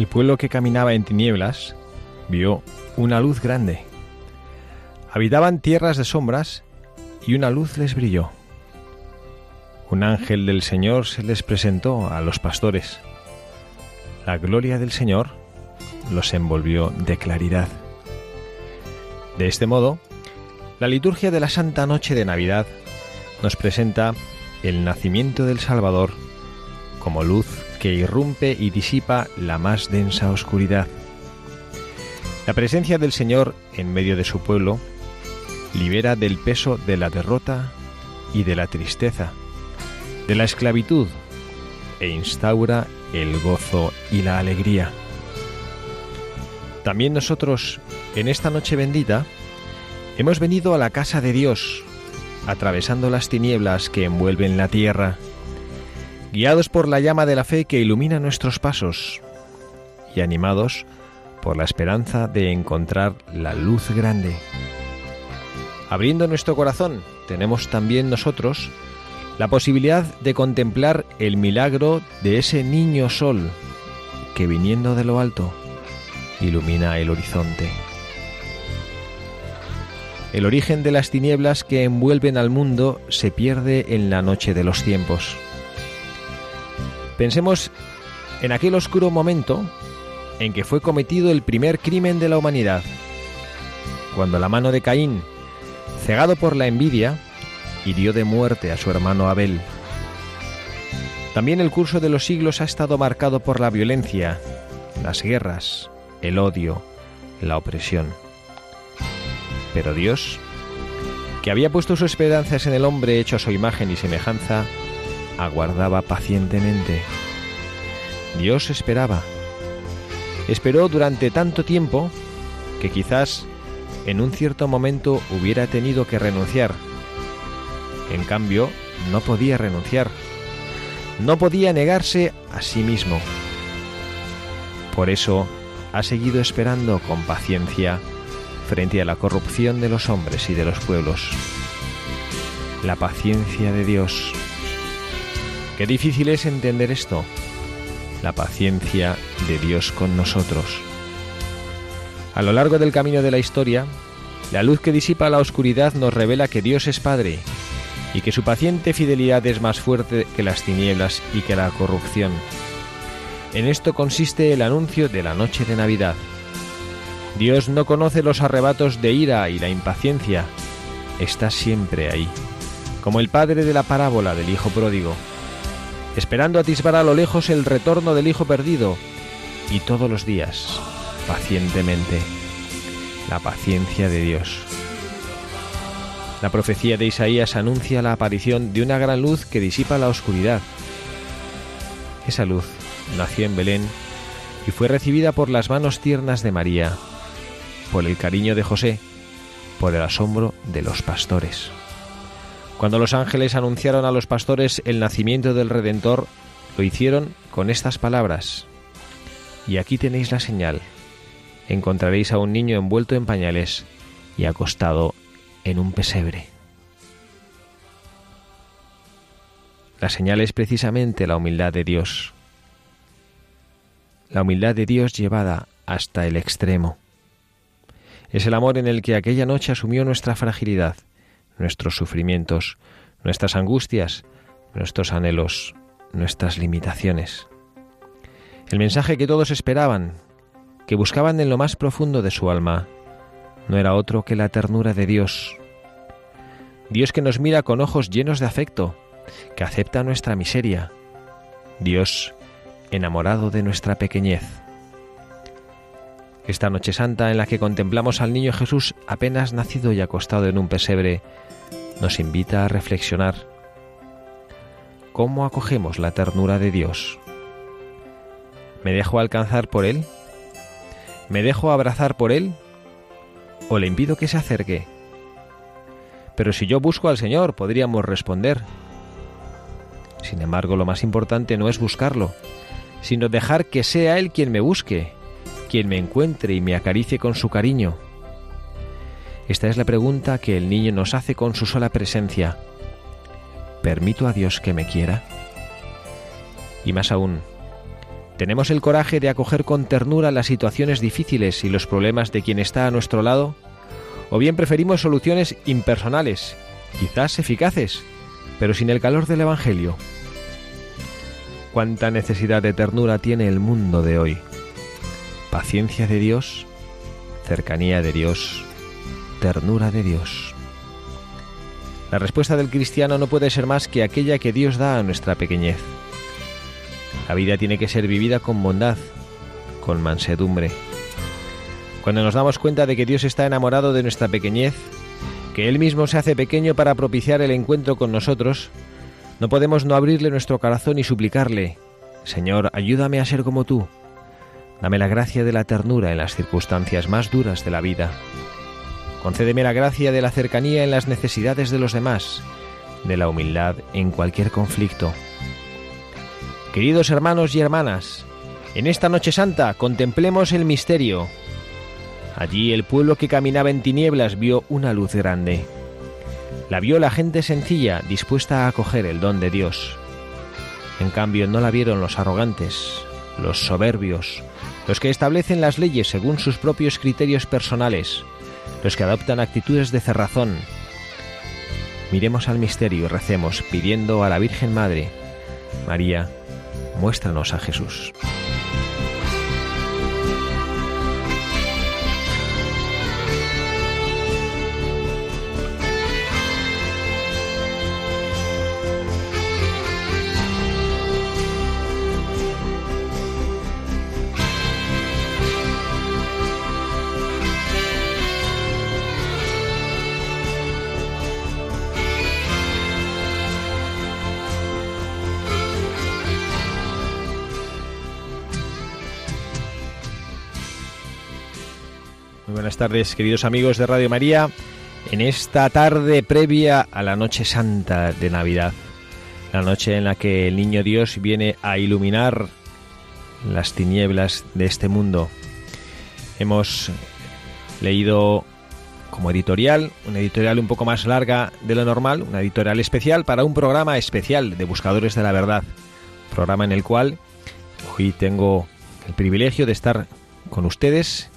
El pueblo que caminaba en tinieblas vio una luz grande. Habitaban tierras de sombras y una luz les brilló. Un ángel del Señor se les presentó a los pastores. La gloria del Señor los envolvió de claridad. De este modo, la liturgia de la Santa Noche de Navidad nos presenta el nacimiento del Salvador como luz que irrumpe y disipa la más densa oscuridad. La presencia del Señor en medio de su pueblo libera del peso de la derrota y de la tristeza, de la esclavitud, e instaura el gozo y la alegría. También nosotros, en esta noche bendita, hemos venido a la casa de Dios, atravesando las tinieblas que envuelven la tierra, guiados por la llama de la fe que ilumina nuestros pasos y animados por la esperanza de encontrar la luz grande. Abriendo nuestro corazón, tenemos también nosotros la posibilidad de contemplar el milagro de ese niño sol que viniendo de lo alto ilumina el horizonte. El origen de las tinieblas que envuelven al mundo se pierde en la noche de los tiempos. Pensemos en aquel oscuro momento en que fue cometido el primer crimen de la humanidad, cuando la mano de Caín, cegado por la envidia, hirió de muerte a su hermano Abel. También el curso de los siglos ha estado marcado por la violencia, las guerras, el odio, la opresión. Pero Dios, que había puesto sus esperanzas en el hombre hecho a su imagen y semejanza, aguardaba pacientemente. Dios esperaba. Esperó durante tanto tiempo que quizás en un cierto momento hubiera tenido que renunciar. En cambio, no podía renunciar. No podía negarse a sí mismo. Por eso ha seguido esperando con paciencia frente a la corrupción de los hombres y de los pueblos. La paciencia de Dios Qué difícil es entender esto, la paciencia de Dios con nosotros. A lo largo del camino de la historia, la luz que disipa la oscuridad nos revela que Dios es Padre y que su paciente fidelidad es más fuerte que las tinieblas y que la corrupción. En esto consiste el anuncio de la noche de Navidad. Dios no conoce los arrebatos de ira y la impaciencia, está siempre ahí, como el padre de la parábola del Hijo Pródigo esperando atisbar a lo lejos el retorno del Hijo perdido, y todos los días, pacientemente, la paciencia de Dios. La profecía de Isaías anuncia la aparición de una gran luz que disipa la oscuridad. Esa luz nació en Belén y fue recibida por las manos tiernas de María, por el cariño de José, por el asombro de los pastores. Cuando los ángeles anunciaron a los pastores el nacimiento del Redentor, lo hicieron con estas palabras. Y aquí tenéis la señal. Encontraréis a un niño envuelto en pañales y acostado en un pesebre. La señal es precisamente la humildad de Dios. La humildad de Dios llevada hasta el extremo. Es el amor en el que aquella noche asumió nuestra fragilidad nuestros sufrimientos, nuestras angustias, nuestros anhelos, nuestras limitaciones. El mensaje que todos esperaban, que buscaban en lo más profundo de su alma, no era otro que la ternura de Dios. Dios que nos mira con ojos llenos de afecto, que acepta nuestra miseria. Dios enamorado de nuestra pequeñez. Esta noche santa en la que contemplamos al niño Jesús apenas nacido y acostado en un pesebre, nos invita a reflexionar. ¿Cómo acogemos la ternura de Dios? ¿Me dejo alcanzar por Él? ¿Me dejo abrazar por Él? ¿O le impido que se acerque? Pero si yo busco al Señor, podríamos responder. Sin embargo, lo más importante no es buscarlo, sino dejar que sea Él quien me busque, quien me encuentre y me acaricie con su cariño. Esta es la pregunta que el niño nos hace con su sola presencia. ¿Permito a Dios que me quiera? Y más aún, ¿Tenemos el coraje de acoger con ternura las situaciones difíciles y los problemas de quien está a nuestro lado? ¿O bien preferimos soluciones impersonales, quizás eficaces, pero sin el calor del Evangelio? ¿Cuánta necesidad de ternura tiene el mundo de hoy? Paciencia de Dios, cercanía de Dios, ternura de Dios. La respuesta del cristiano no puede ser más que aquella que Dios da a nuestra pequeñez la vida tiene que ser vivida con bondad, con mansedumbre. Cuando nos damos cuenta de que Dios está enamorado de nuestra pequeñez, que Él mismo se hace pequeño para propiciar el encuentro con nosotros, no podemos no abrirle nuestro corazón y suplicarle, Señor, ayúdame a ser como tú. Dame la gracia de la ternura en las circunstancias más duras de la vida. Concédeme la gracia de la cercanía en las necesidades de los demás, de la humildad en cualquier conflicto. Queridos hermanos y hermanas, en esta noche santa contemplemos el misterio. Allí el pueblo que caminaba en tinieblas vio una luz grande. La vio la gente sencilla, dispuesta a acoger el don de Dios. En cambio, no la vieron los arrogantes, los soberbios, los que establecen las leyes según sus propios criterios personales, los que adoptan actitudes de cerrazón. Miremos al misterio y recemos pidiendo a la Virgen Madre, María, muéstranos a Jesús. Tardes, queridos amigos de Radio María, en esta tarde previa a la noche santa de Navidad, la noche en la que el Niño Dios viene a iluminar las tinieblas de este mundo. Hemos leído como editorial, una editorial un poco más larga de lo normal, una editorial especial para un programa especial de Buscadores de la Verdad, programa en el cual hoy tengo el privilegio de estar con ustedes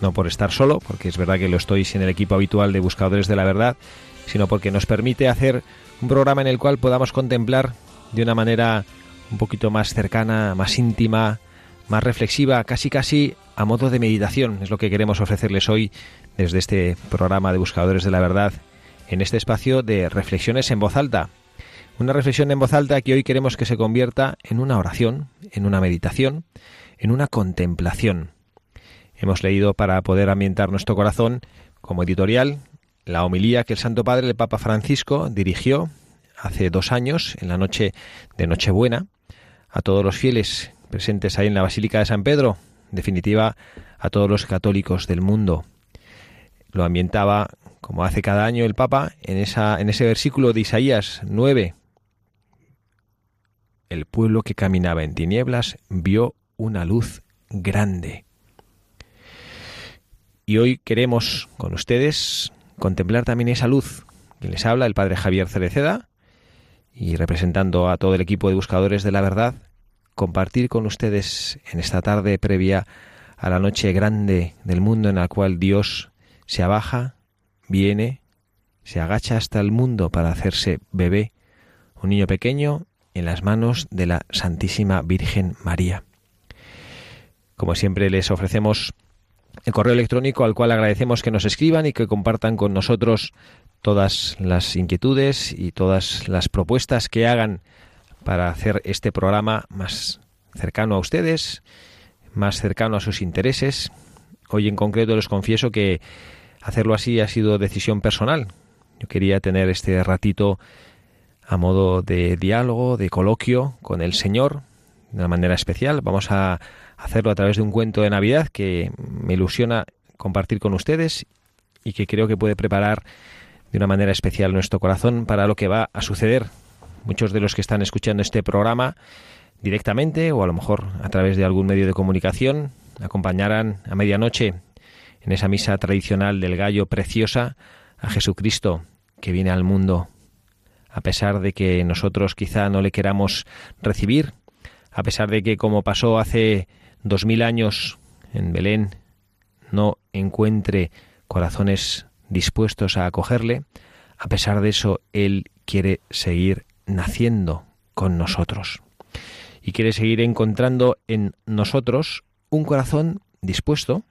no por estar solo, porque es verdad que lo estoy sin el equipo habitual de Buscadores de la Verdad, sino porque nos permite hacer un programa en el cual podamos contemplar de una manera un poquito más cercana, más íntima, más reflexiva, casi casi a modo de meditación. Es lo que queremos ofrecerles hoy desde este programa de Buscadores de la Verdad, en este espacio de reflexiones en voz alta. Una reflexión en voz alta que hoy queremos que se convierta en una oración, en una meditación, en una contemplación hemos leído para poder ambientar nuestro corazón como editorial la homilía que el Santo Padre, el Papa Francisco, dirigió hace dos años, en la noche de Nochebuena, a todos los fieles presentes ahí en la Basílica de San Pedro, en definitiva, a todos los católicos del mundo. Lo ambientaba, como hace cada año el Papa, en, esa, en ese versículo de Isaías 9. El pueblo que caminaba en tinieblas vio una luz grande. Y hoy queremos con ustedes contemplar también esa luz. que les habla, el padre Javier Cereceda, y representando a todo el equipo de buscadores de la verdad, compartir con ustedes en esta tarde previa a la noche grande del mundo en la cual Dios se abaja, viene, se agacha hasta el mundo para hacerse bebé, un niño pequeño en las manos de la Santísima Virgen María. Como siempre les ofrecemos el correo electrónico al cual agradecemos que nos escriban y que compartan con nosotros todas las inquietudes y todas las propuestas que hagan para hacer este programa más cercano a ustedes, más cercano a sus intereses. Hoy en concreto les confieso que hacerlo así ha sido decisión personal. Yo quería tener este ratito a modo de diálogo, de coloquio con el Señor, de una manera especial. Vamos a hacerlo a través de un cuento de Navidad que me ilusiona compartir con ustedes y que creo que puede preparar de una manera especial nuestro corazón para lo que va a suceder. Muchos de los que están escuchando este programa directamente o a lo mejor a través de algún medio de comunicación acompañarán a medianoche en esa misa tradicional del gallo preciosa a Jesucristo que viene al mundo a pesar de que nosotros quizá no le queramos recibir, a pesar de que como pasó hace dos mil años en Belén no encuentre corazones dispuestos a acogerle, a pesar de eso Él quiere seguir naciendo con nosotros y quiere seguir encontrando en nosotros un corazón dispuesto,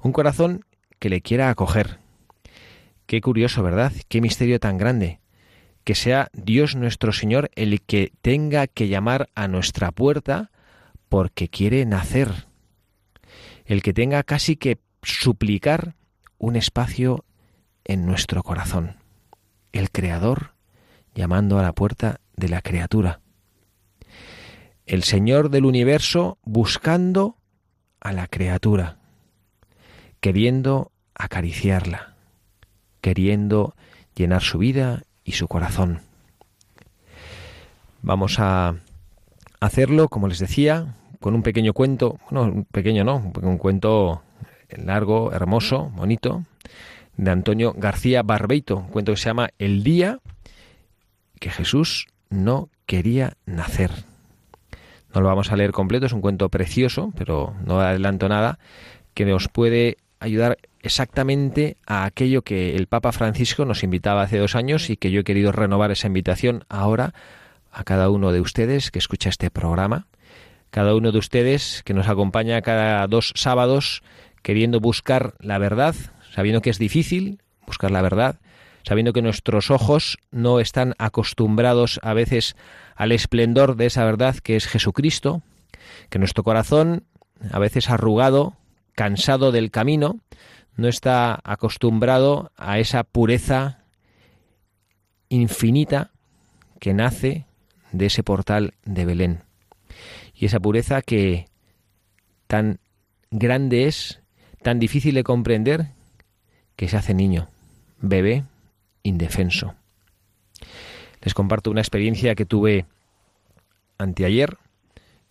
un corazón que le quiera acoger. Qué curioso, ¿verdad? Qué misterio tan grande que sea Dios nuestro Señor el que tenga que llamar a nuestra puerta porque quiere nacer, el que tenga casi que suplicar un espacio en nuestro corazón, el Creador llamando a la puerta de la criatura, el Señor del universo buscando a la criatura, queriendo acariciarla, queriendo llenar su vida y su corazón. Vamos a hacerlo, como les decía, con un pequeño cuento, no, un pequeño no, un cuento largo, hermoso, bonito, de Antonio García Barbeito, un cuento que se llama El día que Jesús no quería nacer. No lo vamos a leer completo, es un cuento precioso, pero no adelanto nada, que nos puede ayudar exactamente a aquello que el Papa Francisco nos invitaba hace dos años y que yo he querido renovar esa invitación ahora a cada uno de ustedes que escucha este programa, cada uno de ustedes que nos acompaña cada dos sábados queriendo buscar la verdad, sabiendo que es difícil buscar la verdad, sabiendo que nuestros ojos no están acostumbrados a veces al esplendor de esa verdad que es Jesucristo, que nuestro corazón, a veces arrugado, cansado del camino, no está acostumbrado a esa pureza infinita que nace de ese portal de Belén. Y esa pureza que tan grande es, tan difícil de comprender, que se hace niño, bebé, indefenso. Les comparto una experiencia que tuve anteayer,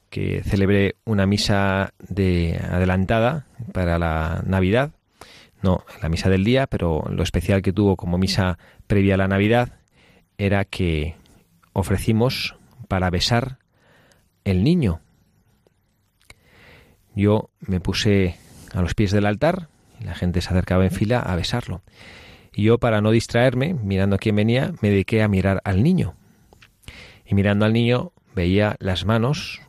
que celebré una misa de adelantada para la Navidad no la misa del día, pero lo especial que tuvo como misa previa a la Navidad era que ofrecimos para besar el niño. Yo me puse a los pies del altar y la gente se acercaba en fila a besarlo. Y yo, para no distraerme, mirando a quién venía, me dediqué a mirar al niño. Y mirando al niño veía las manos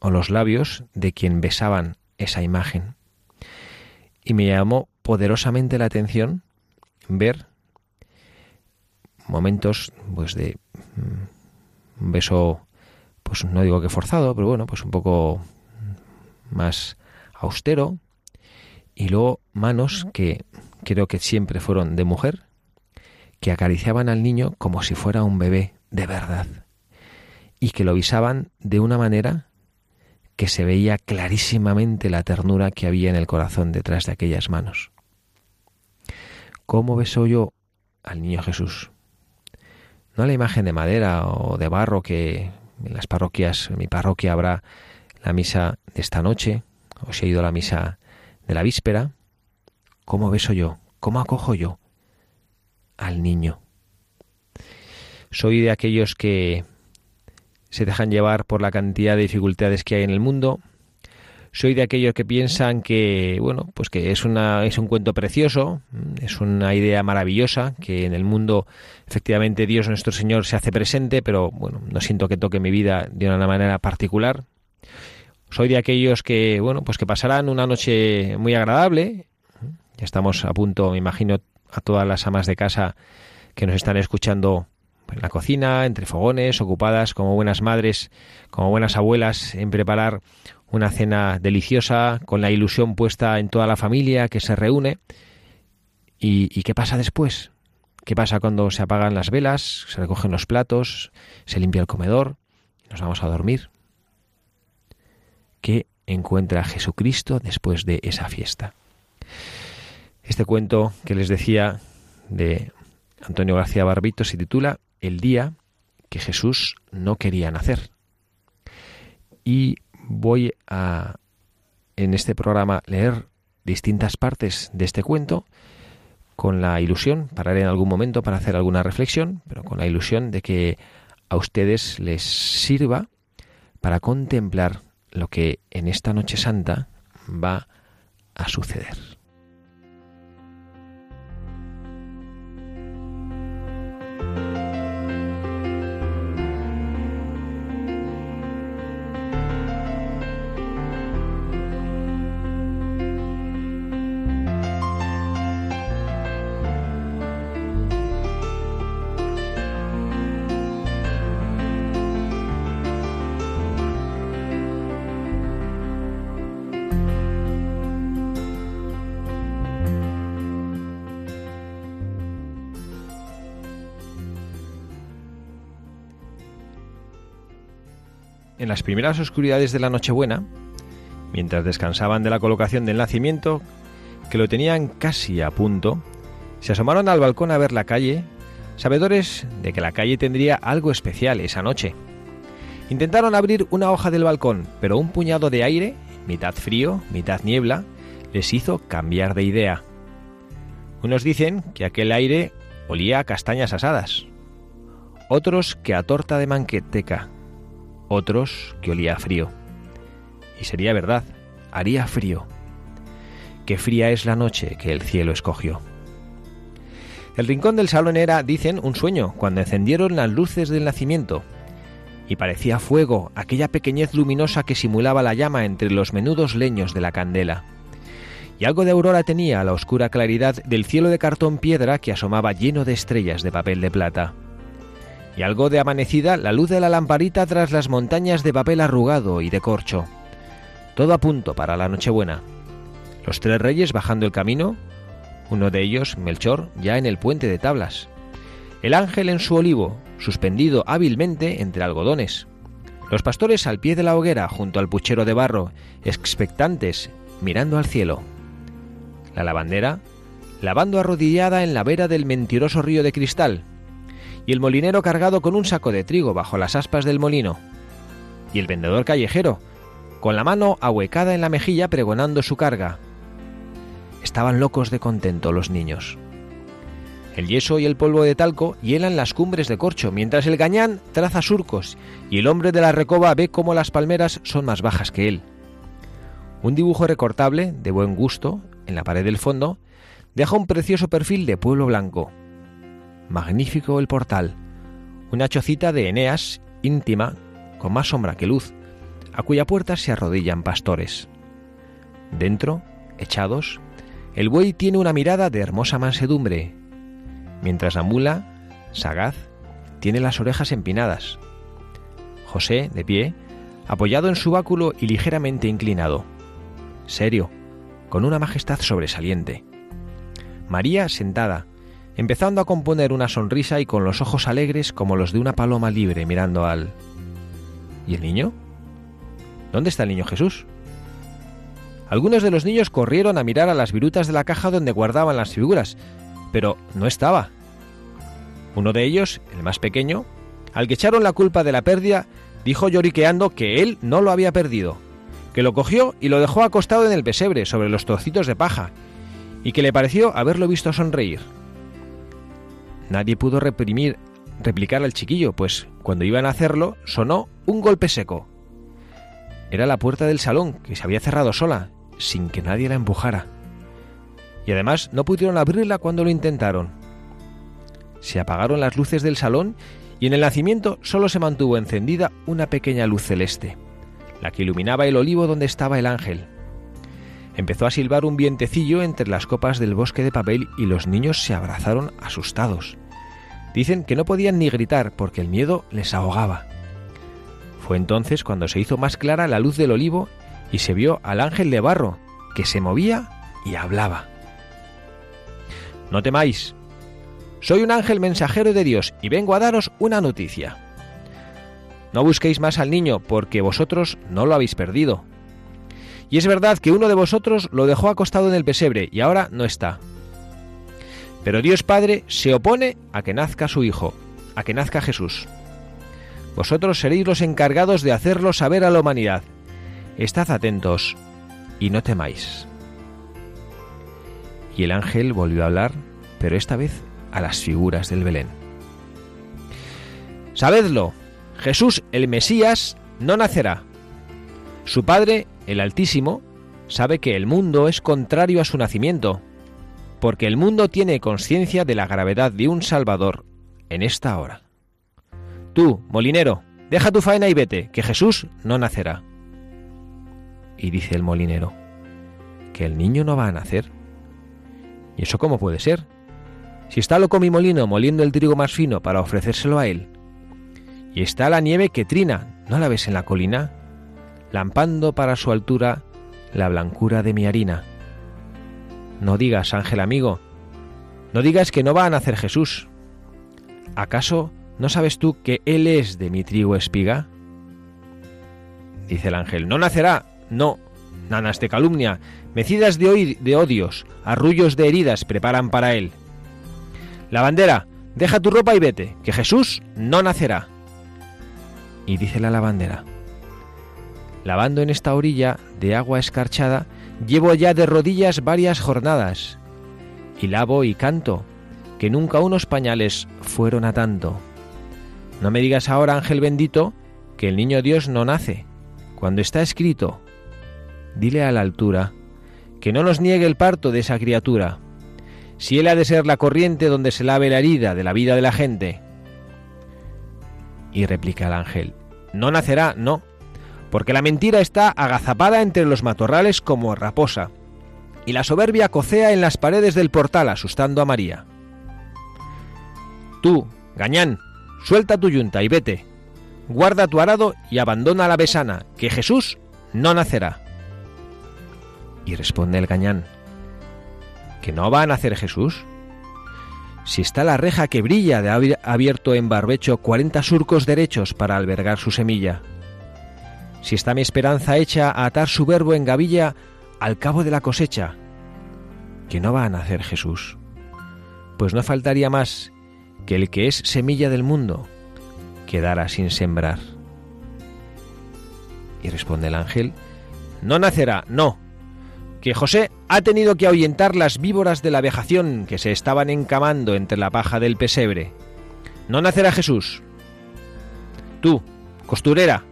o los labios de quien besaban esa imagen. Y me llamó poderosamente la atención ver momentos pues de mm, un beso pues no digo que forzado pero bueno pues un poco más austero y luego manos que creo que siempre fueron de mujer que acariciaban al niño como si fuera un bebé de verdad y que lo visaban de una manera que se veía clarísimamente la ternura que había en el corazón detrás de aquellas manos. ¿Cómo beso yo al niño Jesús? No la imagen de madera o de barro que en las parroquias, en mi parroquia habrá la misa de esta noche, o si he ido a la misa de la víspera. ¿Cómo beso yo? ¿Cómo acojo yo al niño? Soy de aquellos que se dejan llevar por la cantidad de dificultades que hay en el mundo. Soy de aquellos que piensan que, bueno, pues que es, una, es un cuento precioso, es una idea maravillosa, que en el mundo efectivamente Dios nuestro Señor se hace presente, pero bueno, no siento que toque mi vida de una manera particular. Soy de aquellos que, bueno, pues que pasarán una noche muy agradable. Ya estamos a punto, me imagino, a todas las amas de casa que nos están escuchando en la cocina, entre fogones, ocupadas como buenas madres, como buenas abuelas en preparar una cena deliciosa, con la ilusión puesta en toda la familia que se reúne. ¿Y, qué pasa después? ¿Qué pasa cuando se apagan las velas, se recogen los platos, se limpia el comedor nos vamos a dormir? ¿Qué encuentra Jesucristo después de esa fiesta? Este cuento que les decía de Antonio García Barbito se titula El día que Jesús no quería nacer. Y voy a en este programa leer distintas partes de este cuento con la ilusión, pararé en algún momento para hacer alguna reflexión, pero con la ilusión de que a ustedes les sirva para contemplar lo que en esta noche santa va a suceder. Las primeras oscuridades de la Nochebuena, mientras descansaban de la colocación del nacimiento, que lo tenían casi a punto, se asomaron al balcón a ver la calle, sabedores de que la calle tendría algo especial esa noche. Intentaron abrir una hoja del balcón, pero un puñado de aire, mitad frío, mitad niebla, les hizo cambiar de idea. Unos dicen que aquel aire olía a castañas asadas, otros que a torta de manqueteca, otros que olía frío. Y sería verdad, haría frío. Qué fría es la noche que el cielo escogió. El rincón del salón era, dicen, un sueño, cuando encendieron las luces del nacimiento, y parecía fuego aquella pequeñez luminosa que simulaba la llama entre los menudos leños de la candela. Y algo de aurora tenía la oscura claridad del cielo de cartón piedra que asomaba lleno de estrellas de papel de plata y algo de amanecida la luz de la lamparita tras las montañas de papel arrugado y de corcho. Todo a punto para la Nochebuena. Los tres reyes bajando el camino, uno de ellos, Melchor, ya en el puente de tablas. El ángel en su olivo, suspendido hábilmente entre algodones. Los pastores al pie de la hoguera, junto al puchero de barro, expectantes, mirando al cielo. La lavandera, lavando arrodillada en la vera del mentiroso río de cristal, y el molinero cargado con un saco de trigo bajo las aspas del molino, y el vendedor callejero, con la mano ahuecada en la mejilla pregonando su carga. Estaban locos de contento los niños. El yeso y el polvo de talco hielan las cumbres de corcho, mientras el gañán traza surcos y el hombre de la recoba ve cómo las palmeras son más bajas que él. Un dibujo recortable, de buen gusto, en la pared del fondo, deja un precioso perfil de pueblo blanco, magnífico el portal, una chocita de Eneas íntima, con más sombra que luz, a cuya puerta se arrodillan pastores. Dentro, echados, el buey tiene una mirada de hermosa mansedumbre, mientras la mula, sagaz, tiene las orejas empinadas. José, de pie, apoyado en su báculo y ligeramente inclinado, serio, con una majestad sobresaliente. María sentada, empezando a componer una sonrisa y con los ojos alegres como los de una paloma libre mirando al... ¿Y el niño? ¿Dónde está el niño Jesús? Algunos de los niños corrieron a mirar a las virutas de la caja donde guardaban las figuras, pero no estaba. Uno de ellos, el más pequeño, al que echaron la culpa de la pérdida, dijo lloriqueando que él no lo había perdido, que lo cogió y lo dejó acostado en el pesebre sobre los trocitos de paja, y que le pareció haberlo visto sonreír. Nadie pudo reprimir, replicar al chiquillo, pues cuando iban a hacerlo sonó un golpe seco. era la puerta del salón, que se había cerrado sola, sin que nadie la empujara. Y además no pudieron abrirla cuando lo intentaron. Se apagaron las luces del salón y en el nacimiento solo se mantuvo encendida una pequeña luz celeste, la que iluminaba el olivo donde estaba el ángel. Empezó a silbar un vientecillo entre las copas del bosque de papel y los niños se abrazaron asustados. Dicen que no podían ni gritar porque el miedo les ahogaba. Fue entonces cuando se hizo más clara la luz del olivo y se vio al ángel de barro, que se movía y hablaba. No temáis, soy un ángel mensajero de Dios y vengo a daros una noticia. No busquéis más al niño porque vosotros no lo habéis perdido. Y es verdad que uno de vosotros lo dejó acostado en el pesebre y ahora no está. Pero Dios Padre se opone a que nazca su Hijo, a que nazca Jesús. Vosotros seréis los encargados de hacerlo saber a la humanidad. Estad atentos y no temáis. Y el ángel volvió a hablar, pero esta vez a las figuras del Belén. Sabedlo, Jesús el Mesías no nacerá. Su Padre, el Altísimo, sabe que el mundo es contrario a su nacimiento, porque el mundo tiene conciencia de la gravedad de un Salvador en esta hora. Tú, molinero, deja tu faena y vete, que Jesús no nacerá. Y dice el molinero, que el niño no va a nacer. ¿Y eso cómo puede ser? Si está loco mi molino moliendo el trigo más fino para ofrecérselo a él, y está la nieve que trina, ¿no la ves en la colina? Lampando para su altura la blancura de mi harina. No digas, ángel amigo, no digas que no va a nacer Jesús. ¿Acaso no sabes tú que Él es de mi trigo espiga? Dice el ángel, no nacerá, no, nanas de calumnia, mecidas de, de odios, arrullos de heridas preparan para Él. La bandera, deja tu ropa y vete, que Jesús no nacerá. Y dice la lavandera, lavando en esta orilla de agua escarchada, Llevo ya de rodillas varias jornadas, y lavo y canto, que nunca unos pañales fueron a tanto. No me digas ahora, ángel bendito, que el niño Dios no nace, cuando está escrito. Dile a la altura, que no nos niegue el parto de esa criatura, si él ha de ser la corriente donde se lave la herida de la vida de la gente. Y replica el ángel, no nacerá, no, porque la mentira está agazapada entre los matorrales como raposa, y la soberbia cocea en las paredes del portal asustando a María. Tú, gañán, suelta tu yunta y vete, guarda tu arado y abandona la besana, que Jesús no nacerá. Y responde el gañán, ¿que no va a nacer Jesús? Si está la reja que brilla de haber abierto en barbecho cuarenta surcos derechos para albergar su semilla si está mi esperanza hecha a atar su verbo en gavilla al cabo de la cosecha, que no va a nacer Jesús, pues no faltaría más que el que es semilla del mundo quedara sin sembrar. Y responde el ángel, no nacerá, no, que José ha tenido que ahuyentar las víboras de la vejación que se estaban encamando entre la paja del pesebre. No nacerá Jesús. Tú, costurera,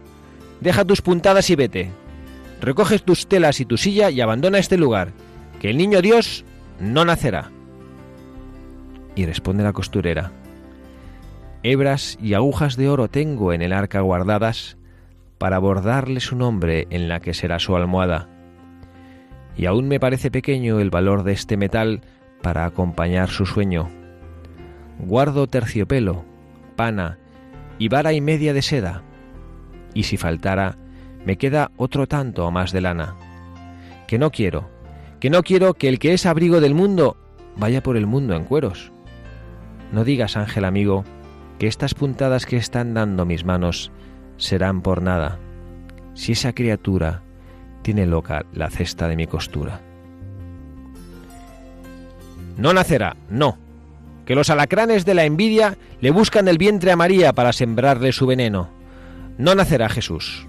Deja tus puntadas y vete. Recoges tus telas y tu silla y abandona este lugar, que el niño Dios no nacerá. Y responde la costurera, Hebras y agujas de oro tengo en el arca guardadas para bordarle su nombre en la que será su almohada. Y aún me parece pequeño el valor de este metal para acompañar su sueño. Guardo terciopelo, pana y vara y media de seda y si faltara, me queda otro tanto o más de lana. Que no quiero, que no quiero que el que es abrigo del mundo vaya por el mundo en cueros. No digas, ángel amigo, que estas puntadas que están dando mis manos serán por nada, si esa criatura tiene loca la cesta de mi costura. No nacerá, no, que los alacranes de la envidia le buscan el vientre a María para sembrarle su veneno no nacerá Jesús.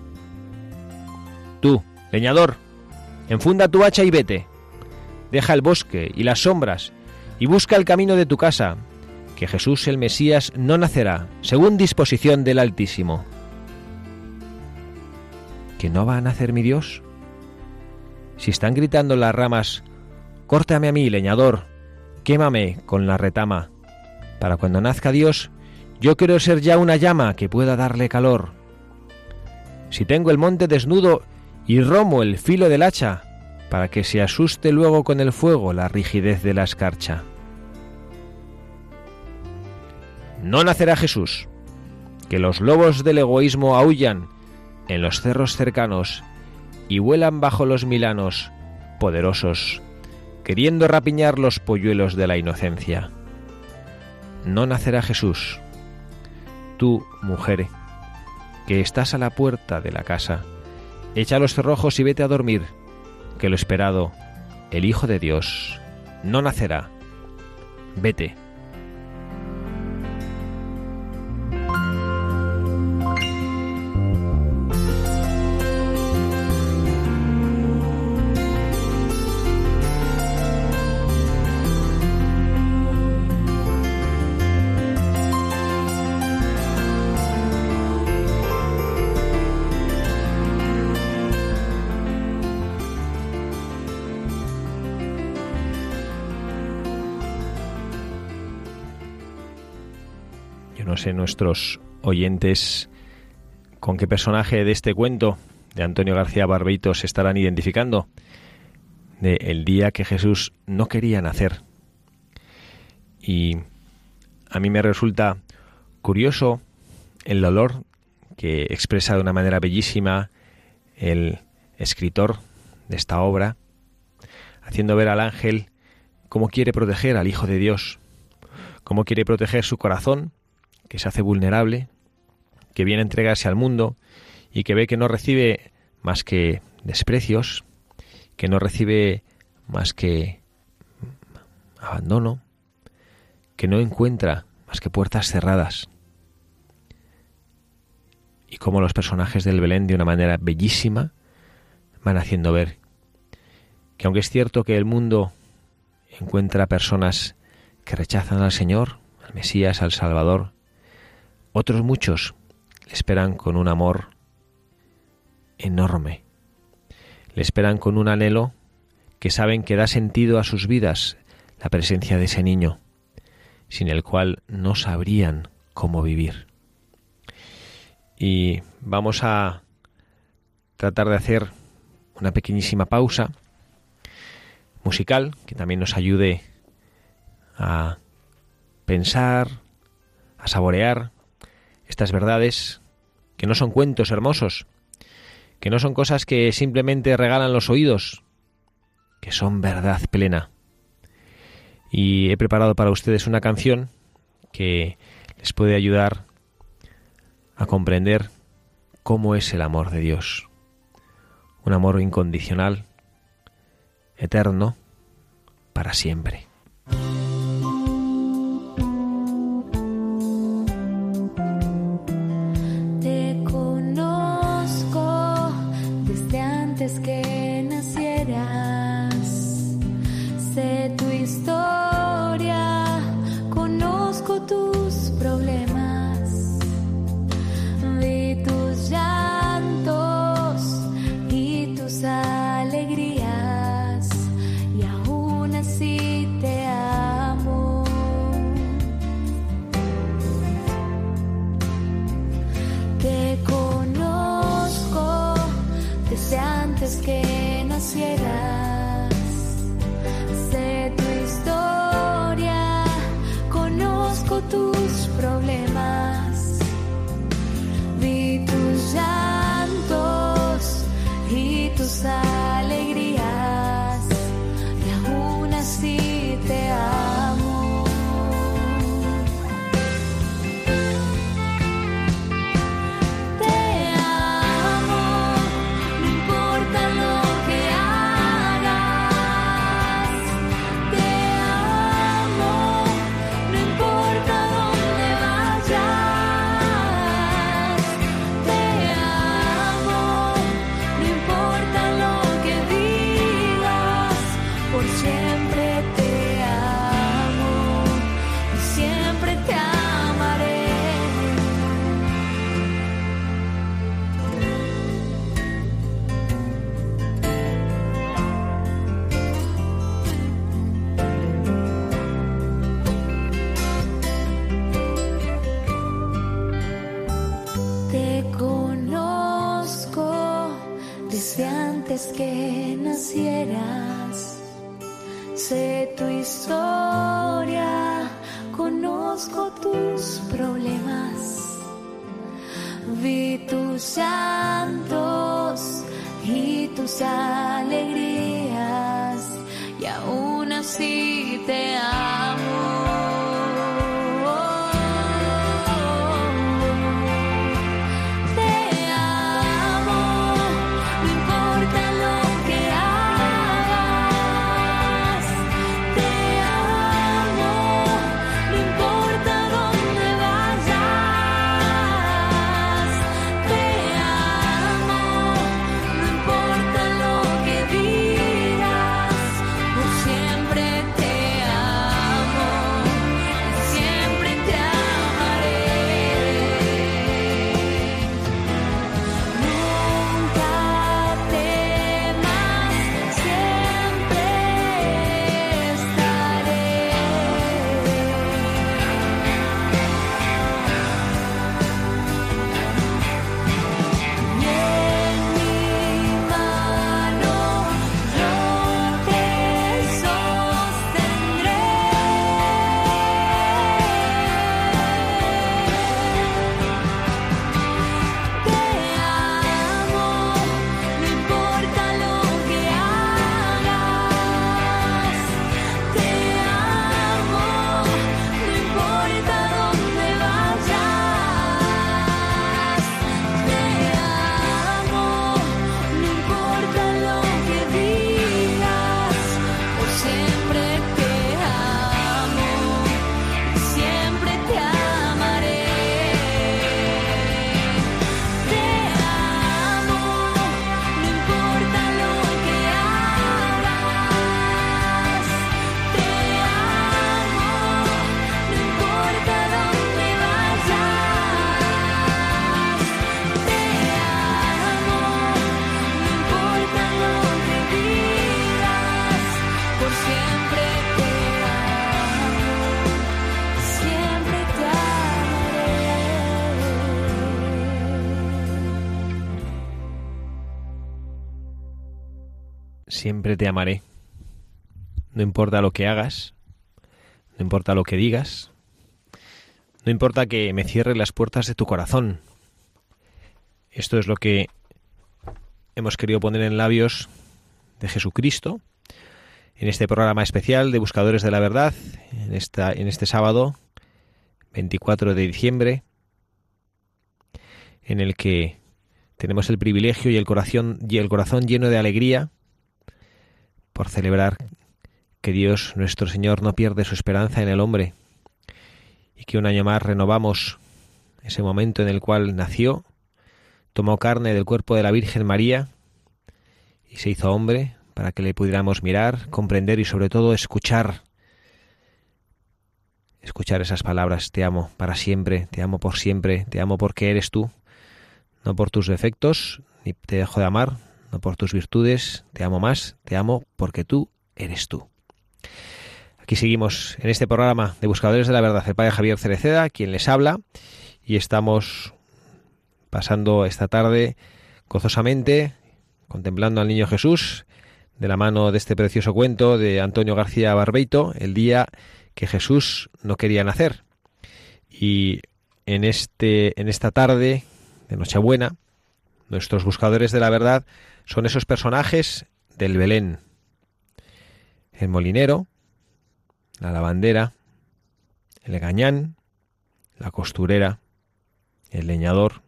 Tú, leñador, enfunda tu hacha y vete. Deja el bosque y las sombras y busca el camino de tu casa, que Jesús el Mesías no nacerá, según disposición del Altísimo. que no va a nacer mi Dios? Si están gritando las ramas, córtame a mí, leñador, quémame con la retama, para cuando nazca Dios, yo quiero ser ya una llama que pueda darle calor. Si tengo el monte desnudo y romo el filo del hacha, para que se asuste luego con el fuego la rigidez de la escarcha. No nacerá Jesús, que los lobos del egoísmo aullan en los cerros cercanos y vuelan bajo los milanos poderosos, queriendo rapiñar los polluelos de la inocencia. No nacerá Jesús. Tú, mujer, que estás a la puerta de la casa, echa los cerrojos y vete a dormir, que lo esperado, el Hijo de Dios, no nacerá. Vete. Nuestros oyentes con qué personaje de este cuento de Antonio García Barbeito se estarán identificando de el día que Jesús no quería nacer. Y a mí me resulta curioso el dolor que expresa de una manera bellísima el escritor de esta obra, haciendo ver al ángel cómo quiere proteger al Hijo de Dios, cómo quiere proteger su corazón que se hace vulnerable, que viene a entregarse al mundo y que ve que no recibe más que desprecios, que no recibe más que abandono, que no encuentra más que puertas cerradas. Y como los personajes del Belén de una manera bellísima van haciendo ver que aunque es cierto que el mundo encuentra personas que rechazan al Señor, al Mesías, al Salvador, otros muchos le esperan con un amor enorme. Le esperan con un anhelo que saben que da sentido a sus vidas la presencia de ese niño, sin el cual no sabrían cómo vivir. Y vamos a tratar de hacer una pequeñísima pausa musical que también nos ayude a pensar, a saborear estas verdades que no son cuentos hermosos, que no son cosas que simplemente regalan los oídos, que son verdad plena. Y he preparado para ustedes una canción que les puede ayudar a comprender cómo es el amor de Dios. Un amor incondicional, eterno, para siempre. Y tus alegrías y aún así siempre te amaré. No importa lo que hagas, no importa lo que digas, no importa que me cierre las puertas de tu corazón. Esto es lo que hemos querido poner en labios de Jesucristo en este programa especial de Buscadores de la Verdad, en, esta, en este sábado 24 de diciembre, en el que tenemos el privilegio y el corazón, y el corazón lleno de alegría por celebrar que Dios nuestro Señor no pierde su esperanza en el hombre y que un año más renovamos ese momento en el cual nació, tomó carne del cuerpo de la Virgen María y se hizo hombre para que le pudiéramos mirar, comprender y sobre todo escuchar. Escuchar esas palabras, te amo para siempre, te amo por siempre, te amo porque eres tú, no por tus defectos, ni te dejo de amar, por tus virtudes, te amo más, te amo porque tú eres tú. Aquí seguimos en este programa de Buscadores de la Verdad, el Padre Javier Cereceda, quien les habla, y estamos pasando esta tarde gozosamente contemplando al Niño Jesús de la mano de este precioso cuento de Antonio García Barbeito, el día que Jesús no quería nacer. Y en este en esta tarde de Nochebuena, nuestros buscadores de la verdad son esos personajes del Belén. El molinero, la lavandera, el gañán, la costurera, el leñador.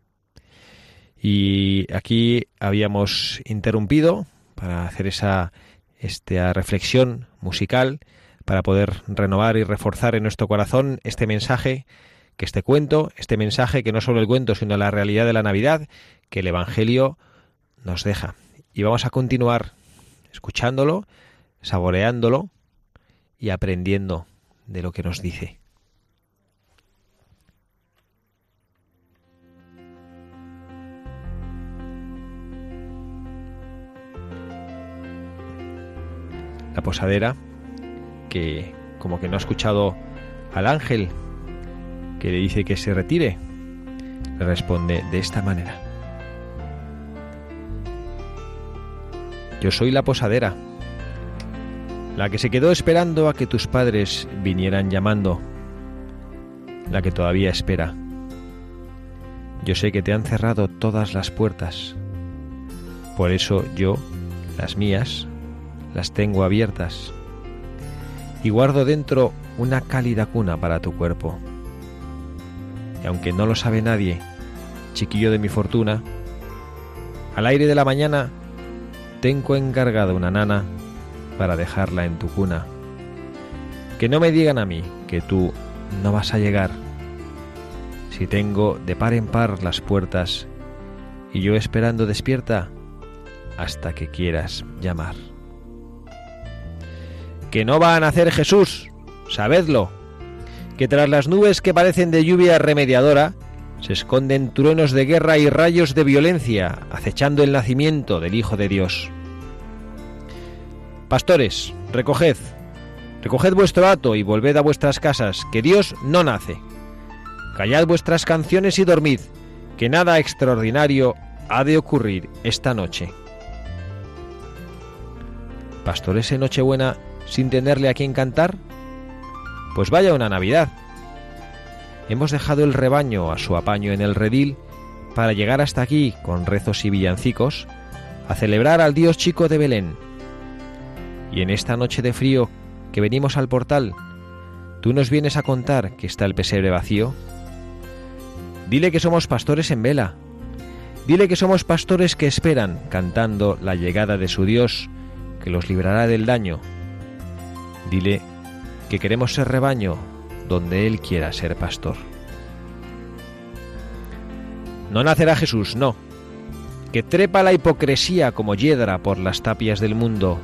Y aquí habíamos interrumpido para hacer esa esta reflexión musical para poder renovar y reforzar en nuestro corazón este mensaje, que este cuento, este mensaje que no solo el cuento, sino la realidad de la Navidad, que el Evangelio nos deja y vamos a continuar escuchándolo, saboreándolo y aprendiendo de lo que nos dice. La posadera, que como que no ha escuchado al ángel que le dice que se retire, le responde de esta manera. Yo soy la posadera, la que se quedó esperando a que tus padres vinieran llamando, la que todavía espera. Yo sé que te han cerrado todas las puertas, por eso yo, las mías, las tengo abiertas y guardo dentro una cálida cuna para tu cuerpo. Y aunque no lo sabe nadie, chiquillo de mi fortuna, al aire de la mañana tengo encargada una nana para dejarla en tu cuna. Que no me digan a mí que tú no vas a llegar. Si tengo de par en par las puertas y yo esperando despierta hasta que quieras llamar. Que no va a nacer Jesús, sabedlo, que tras las nubes que parecen de lluvia remediadora, se esconden truenos de guerra y rayos de violencia, acechando el nacimiento del Hijo de Dios. Pastores, recoged, recoged vuestro hato y volved a vuestras casas, que Dios no nace. Callad vuestras canciones y dormid, que nada extraordinario ha de ocurrir esta noche. Pastores en Nochebuena sin tenerle a quien cantar? Pues vaya una Navidad. Hemos dejado el rebaño a su apaño en el redil para llegar hasta aquí con rezos y villancicos a celebrar al Dios chico de Belén. Y en esta noche de frío que venimos al portal, ¿tú nos vienes a contar que está el pesebre vacío? Dile que somos pastores en vela. Dile que somos pastores que esperan, cantando la llegada de su Dios, que los librará del daño. Dile que queremos ser rebaño donde Él quiera ser pastor. No nacerá Jesús, no, que trepa la hipocresía como hiedra por las tapias del mundo,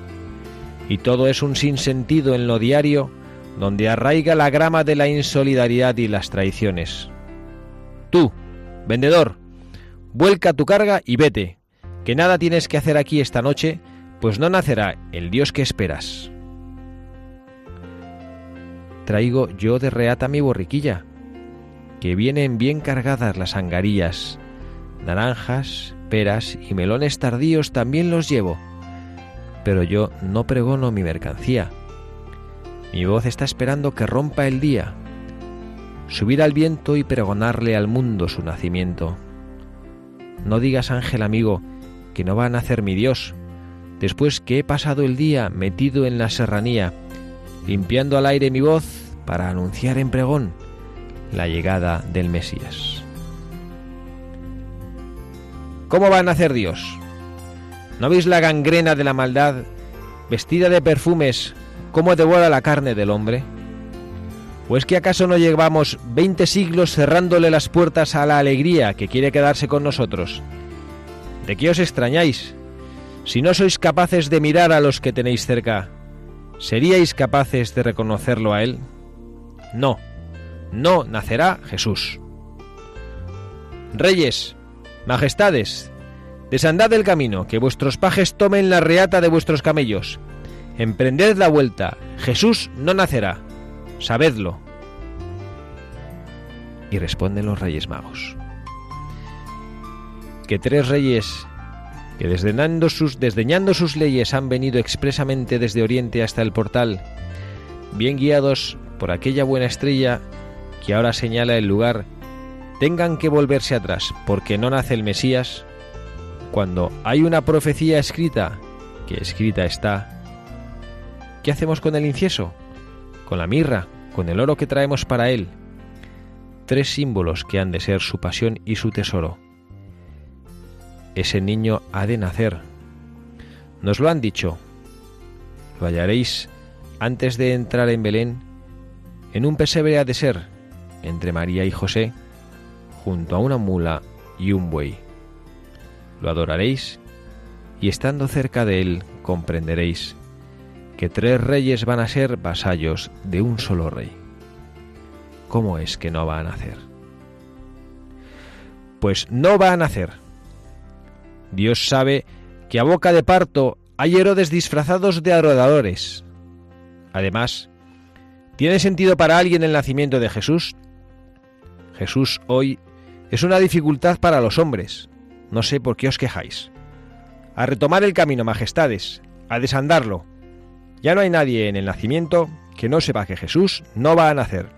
y todo es un sinsentido en lo diario, donde arraiga la grama de la insolidaridad y las traiciones. Tú, vendedor, vuelca tu carga y vete, que nada tienes que hacer aquí esta noche, pues no nacerá el Dios que esperas. Traigo yo de reata mi borriquilla, que vienen bien cargadas las angarillas, naranjas, peras y melones tardíos también los llevo, pero yo no pregono mi mercancía. Mi voz está esperando que rompa el día, subir al viento y pregonarle al mundo su nacimiento. No digas, ángel amigo, que no va a nacer mi Dios, después que he pasado el día metido en la serranía, limpiando al aire mi voz para anunciar en pregón la llegada del Mesías. ¿Cómo va a nacer Dios? ¿No veis la gangrena de la maldad, vestida de perfumes, cómo devora la carne del hombre? ¿O es que acaso no llevamos veinte siglos cerrándole las puertas a la alegría que quiere quedarse con nosotros? ¿De qué os extrañáis? Si no sois capaces de mirar a los que tenéis cerca, ¿seríais capaces de reconocerlo a Él? No, no nacerá Jesús. Reyes, majestades, desandad del camino, que vuestros pajes tomen la reata de vuestros camellos. Emprended la vuelta, Jesús no nacerá, sabedlo. Y responden los reyes magos. Que tres reyes que sus, desdeñando sus leyes han venido expresamente desde Oriente hasta el portal, bien guiados por aquella buena estrella que ahora señala el lugar, tengan que volverse atrás, porque no nace el Mesías, cuando hay una profecía escrita, que escrita está, ¿qué hacemos con el incienso? Con la mirra, con el oro que traemos para él. Tres símbolos que han de ser su pasión y su tesoro ese niño ha de nacer. Nos lo han dicho. Lo hallaréis antes de entrar en Belén. En un pesebre ha de ser, entre María y José, junto a una mula y un buey. Lo adoraréis y estando cerca de él comprenderéis que tres reyes van a ser vasallos de un solo rey. ¿Cómo es que no va a nacer? Pues no va a nacer Dios sabe que a boca de parto hay Herodes disfrazados de adoradores. Además, ¿tiene sentido para alguien el nacimiento de Jesús? Jesús hoy es una dificultad para los hombres. No sé por qué os quejáis. A retomar el camino, majestades, a desandarlo. Ya no hay nadie en el nacimiento que no sepa que Jesús no va a nacer.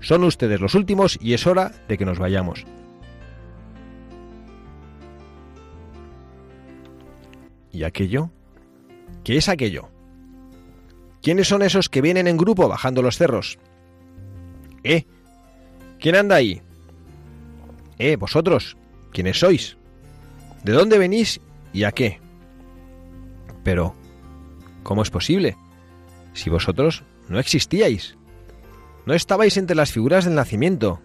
Son ustedes los últimos y es hora de que nos vayamos. ¿Y aquello? ¿Qué es aquello? ¿Quiénes son esos que vienen en grupo bajando los cerros? ¿Eh? ¿Quién anda ahí? ¿Eh, vosotros? ¿Quiénes sois? ¿De dónde venís y a qué? Pero, ¿cómo es posible? Si vosotros no existíais. No estabais entre las figuras del nacimiento.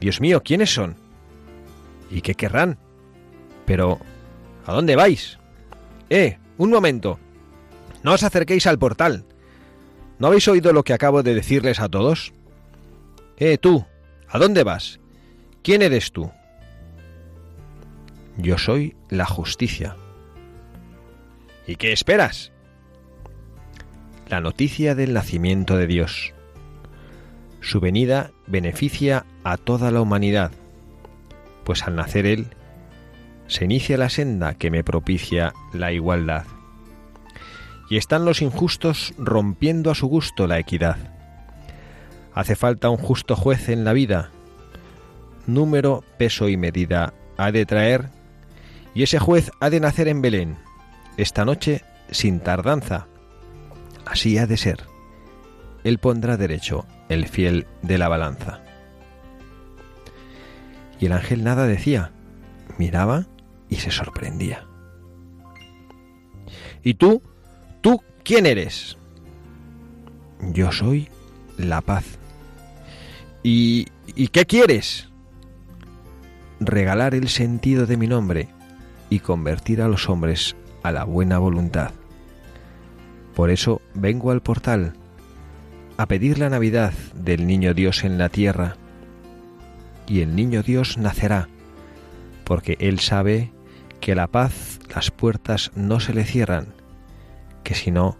Dios mío, ¿quiénes son? ¿Y qué querrán? Pero, ¿a dónde vais? Eh, un momento. No os acerquéis al portal. ¿No habéis oído lo que acabo de decirles a todos? Eh, tú, ¿a dónde vas? ¿Quién eres tú? Yo soy la justicia. ¿Y qué esperas? La noticia del nacimiento de Dios. Su venida beneficia a toda la humanidad, pues al nacer Él, se inicia la senda que me propicia la igualdad. Y están los injustos rompiendo a su gusto la equidad. Hace falta un justo juez en la vida. Número, peso y medida ha de traer, y ese juez ha de nacer en Belén, esta noche sin tardanza. Así ha de ser. Él pondrá derecho el fiel de la balanza. Y el ángel nada decía, miraba y se sorprendía. ¿Y tú? ¿Tú quién eres? Yo soy la paz. ¿Y, ¿Y qué quieres? Regalar el sentido de mi nombre y convertir a los hombres a la buena voluntad. Por eso vengo al portal a pedir la Navidad del Niño Dios en la tierra. Y el Niño Dios nacerá, porque Él sabe que la paz las puertas no se le cierran, que si no,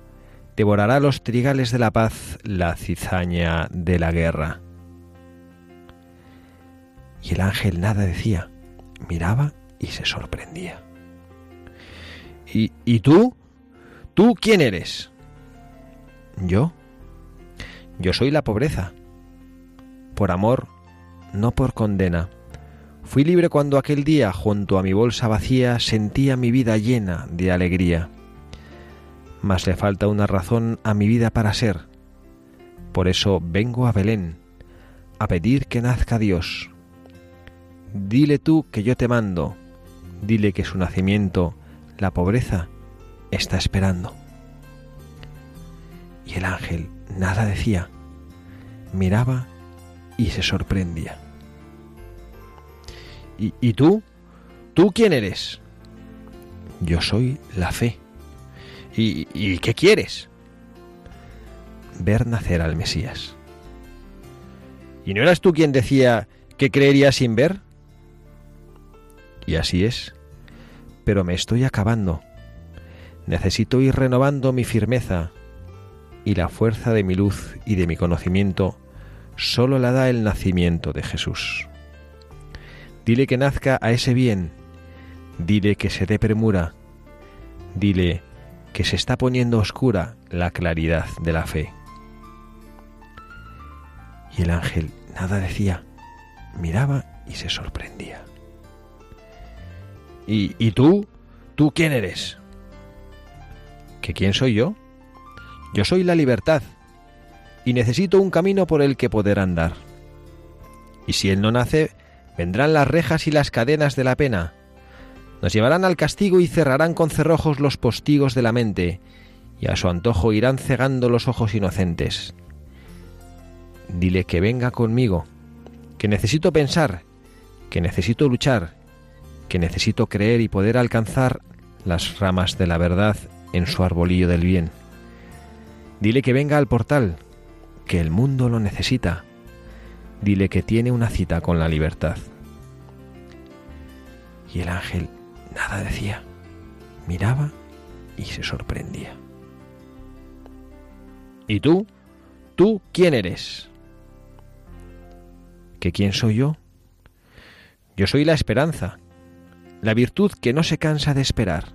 devorará los trigales de la paz la cizaña de la guerra. Y el ángel nada decía, miraba y se sorprendía. ¿Y, ¿Y, tú? ¿Tú quién eres? ¿Yo? Yo soy la pobreza. Por amor, no por condena. Fui libre cuando aquel día, junto a mi bolsa vacía, sentía mi vida llena de alegría. Mas le falta una razón a mi vida para ser. Por eso vengo a Belén, a pedir que nazca Dios. Dile tú que yo te mando, dile que su nacimiento, la pobreza, está esperando. Y el ángel nada decía, miraba y se sorprendía. ¿Y, ¿Y, tú? ¿Tú quién eres? Yo soy la fe. ¿Y, ¿Y qué quieres? Ver nacer al Mesías. ¿Y no eras tú quien decía que creería sin ver? Y así es. Pero me estoy acabando. Necesito ir renovando mi firmeza, y la fuerza de mi luz y de mi conocimiento solo la da el nacimiento de Jesús. Dile que nazca a ese bien, dile que se dé premura, dile que se está poniendo oscura la claridad de la fe. Y el ángel nada decía, miraba y se sorprendía. ¿Y, y tú? ¿Tú quién eres? ¿Que quién soy yo? Yo soy la libertad y necesito un camino por el que poder andar. Y si Él no nace, vendrán las rejas y las cadenas de la pena. Nos llevarán al castigo y cerrarán con cerrojos los postigos de la mente, y a su antojo irán cegando los ojos inocentes. Dile que venga conmigo, que necesito pensar, que necesito luchar, que necesito creer y poder alcanzar las ramas de la verdad en su arbolillo del bien. Dile que venga al portal, que el mundo lo necesita. Dile que tiene una cita con la libertad. Y el ángel nada decía, miraba y se sorprendía. ¿Y tú? ¿Tú quién eres? ¿Que quién soy yo? Yo soy la esperanza, la virtud que no se cansa de esperar.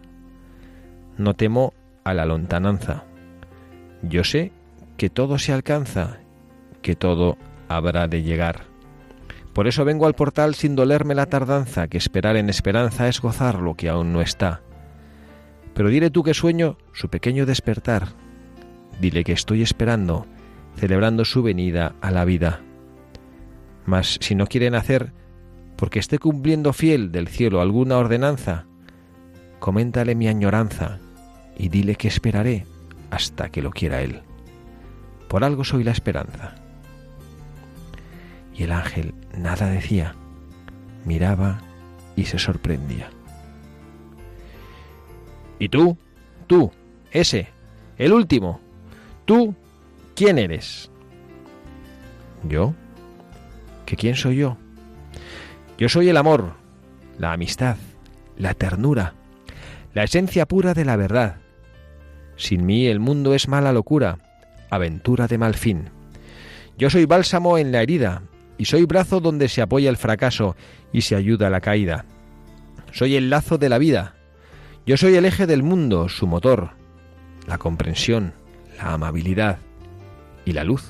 No temo a la lontananza. Yo sé que todo se alcanza, que todo habrá de llegar. Por eso vengo al portal sin dolerme la tardanza, que esperar en esperanza es gozar lo que aún no está. Pero dile tú que sueño su pequeño despertar. Dile que estoy esperando, celebrando su venida a la vida. Mas si no quiere nacer, porque esté cumpliendo fiel del cielo alguna ordenanza, coméntale mi añoranza y dile que esperaré hasta que lo quiera él. Por algo soy la esperanza. Y el ángel nada decía, miraba y se sorprendía. ¿Y tú? Tú, ese, el último. ¿Tú quién eres? ¿Yo? ¿Que quién soy yo? Yo soy el amor, la amistad, la ternura, la esencia pura de la verdad. Sin mí el mundo es mala locura, aventura de mal fin. Yo soy bálsamo en la herida, y soy brazo donde se apoya el fracaso y se ayuda la caída. Soy el lazo de la vida. Yo soy el eje del mundo, su motor, la comprensión, la amabilidad y la luz.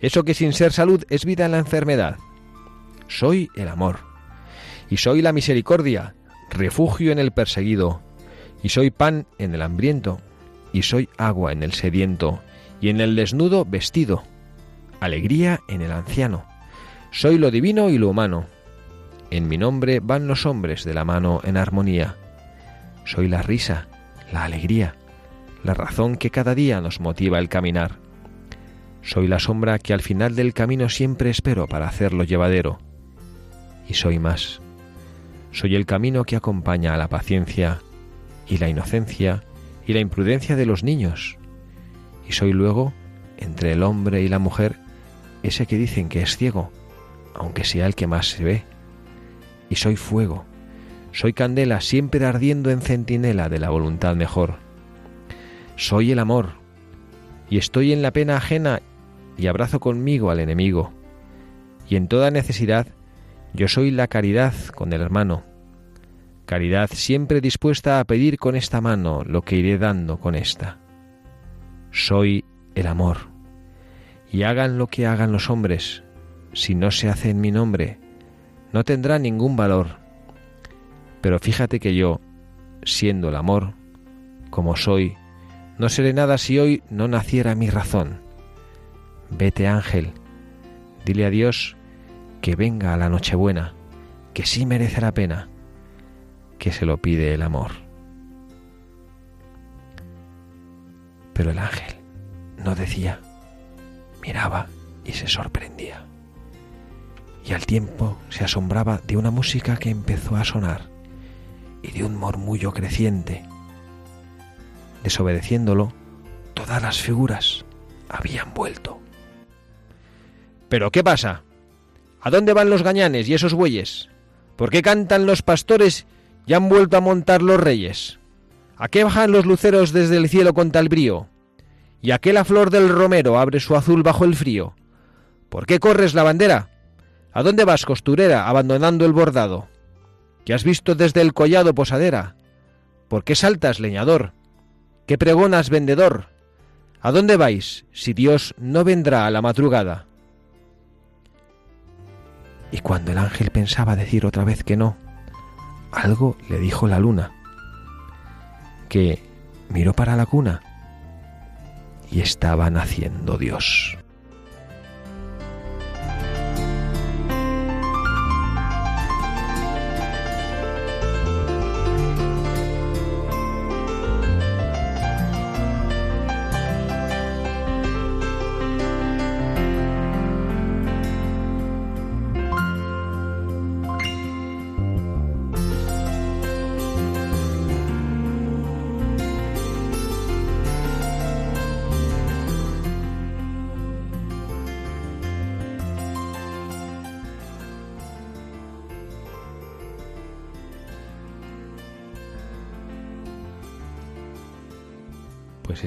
Eso que sin ser salud es vida en la enfermedad. Soy el amor. Y soy la misericordia, refugio en el perseguido. Y soy pan en el hambriento. Y soy agua en el sediento. Y en el desnudo vestido. Alegría en el anciano. Soy lo divino y lo humano. En mi nombre van los hombres de la mano en armonía. Soy la risa, la alegría, la razón que cada día nos motiva el caminar. Soy la sombra que al final del camino siempre espero para hacerlo llevadero. Y soy más. Soy el camino que acompaña a la paciencia y la inocencia y la imprudencia de los niños. Y soy luego, entre el hombre y la mujer, ese que dicen que es ciego, aunque sea el que más se ve. Y soy fuego, soy candela siempre ardiendo en centinela de la voluntad mejor. Soy el amor, y estoy en la pena ajena y abrazo conmigo al enemigo. Y en toda necesidad yo soy la caridad con el hermano. Caridad siempre dispuesta a pedir con esta mano lo que iré dando con esta. Soy el amor. Y hagan lo que hagan los hombres, si no se hace en mi nombre, no tendrá ningún valor. Pero fíjate que yo, siendo el amor, como soy, no seré nada si hoy no naciera mi razón. Vete ángel, dile a Dios que venga a la Nochebuena, que sí merece la pena, que se lo pide el amor. Pero el ángel no decía, miraba y se sorprendía. Y al tiempo se asombraba de una música que empezó a sonar y de un murmullo creciente. Desobedeciéndolo, todas las figuras habían vuelto. ¿Pero qué pasa? ¿A dónde van los gañanes y esos bueyes? ¿Por qué cantan los pastores y han vuelto a montar los reyes? ¿A qué bajan los luceros desde el cielo con tal brío? ¿Y a qué la flor del romero abre su azul bajo el frío? ¿Por qué corres la bandera? ¿A dónde vas, costurera, abandonando el bordado? ¿Qué has visto desde el collado, posadera? ¿Por qué saltas, leñador? ¿Qué pregonas, vendedor? ¿A dónde vais, si Dios no vendrá a la madrugada? Y cuando el ángel pensaba decir otra vez que no, algo le dijo la luna, que miró para la cuna y estaba naciendo Dios.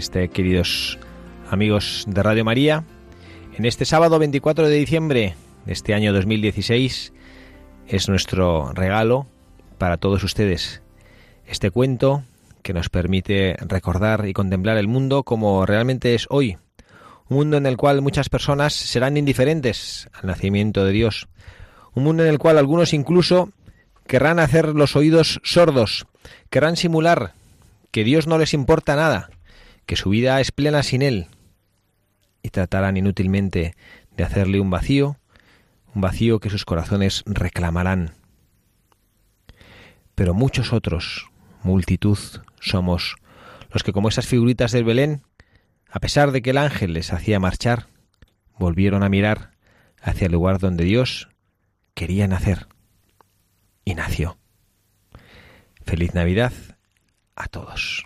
Este, queridos amigos de Radio María, en este sábado 24 de diciembre de este año 2016 es nuestro regalo para todos ustedes. Este cuento que nos permite recordar y contemplar el mundo como realmente es hoy. Un mundo en el cual muchas personas serán indiferentes al nacimiento de Dios. Un mundo en el cual algunos incluso querrán hacer los oídos sordos, querrán simular que Dios no les importa nada, que su vida es plena sin Él, y tratarán inútilmente de hacerle un vacío, un vacío que sus corazones reclamarán. Pero muchos otros, multitud, somos los que como esas figuritas del Belén, a pesar de que el ángel les hacía marchar, volvieron a mirar hacia el lugar donde Dios quería nacer. Y nació. Feliz Navidad a todos.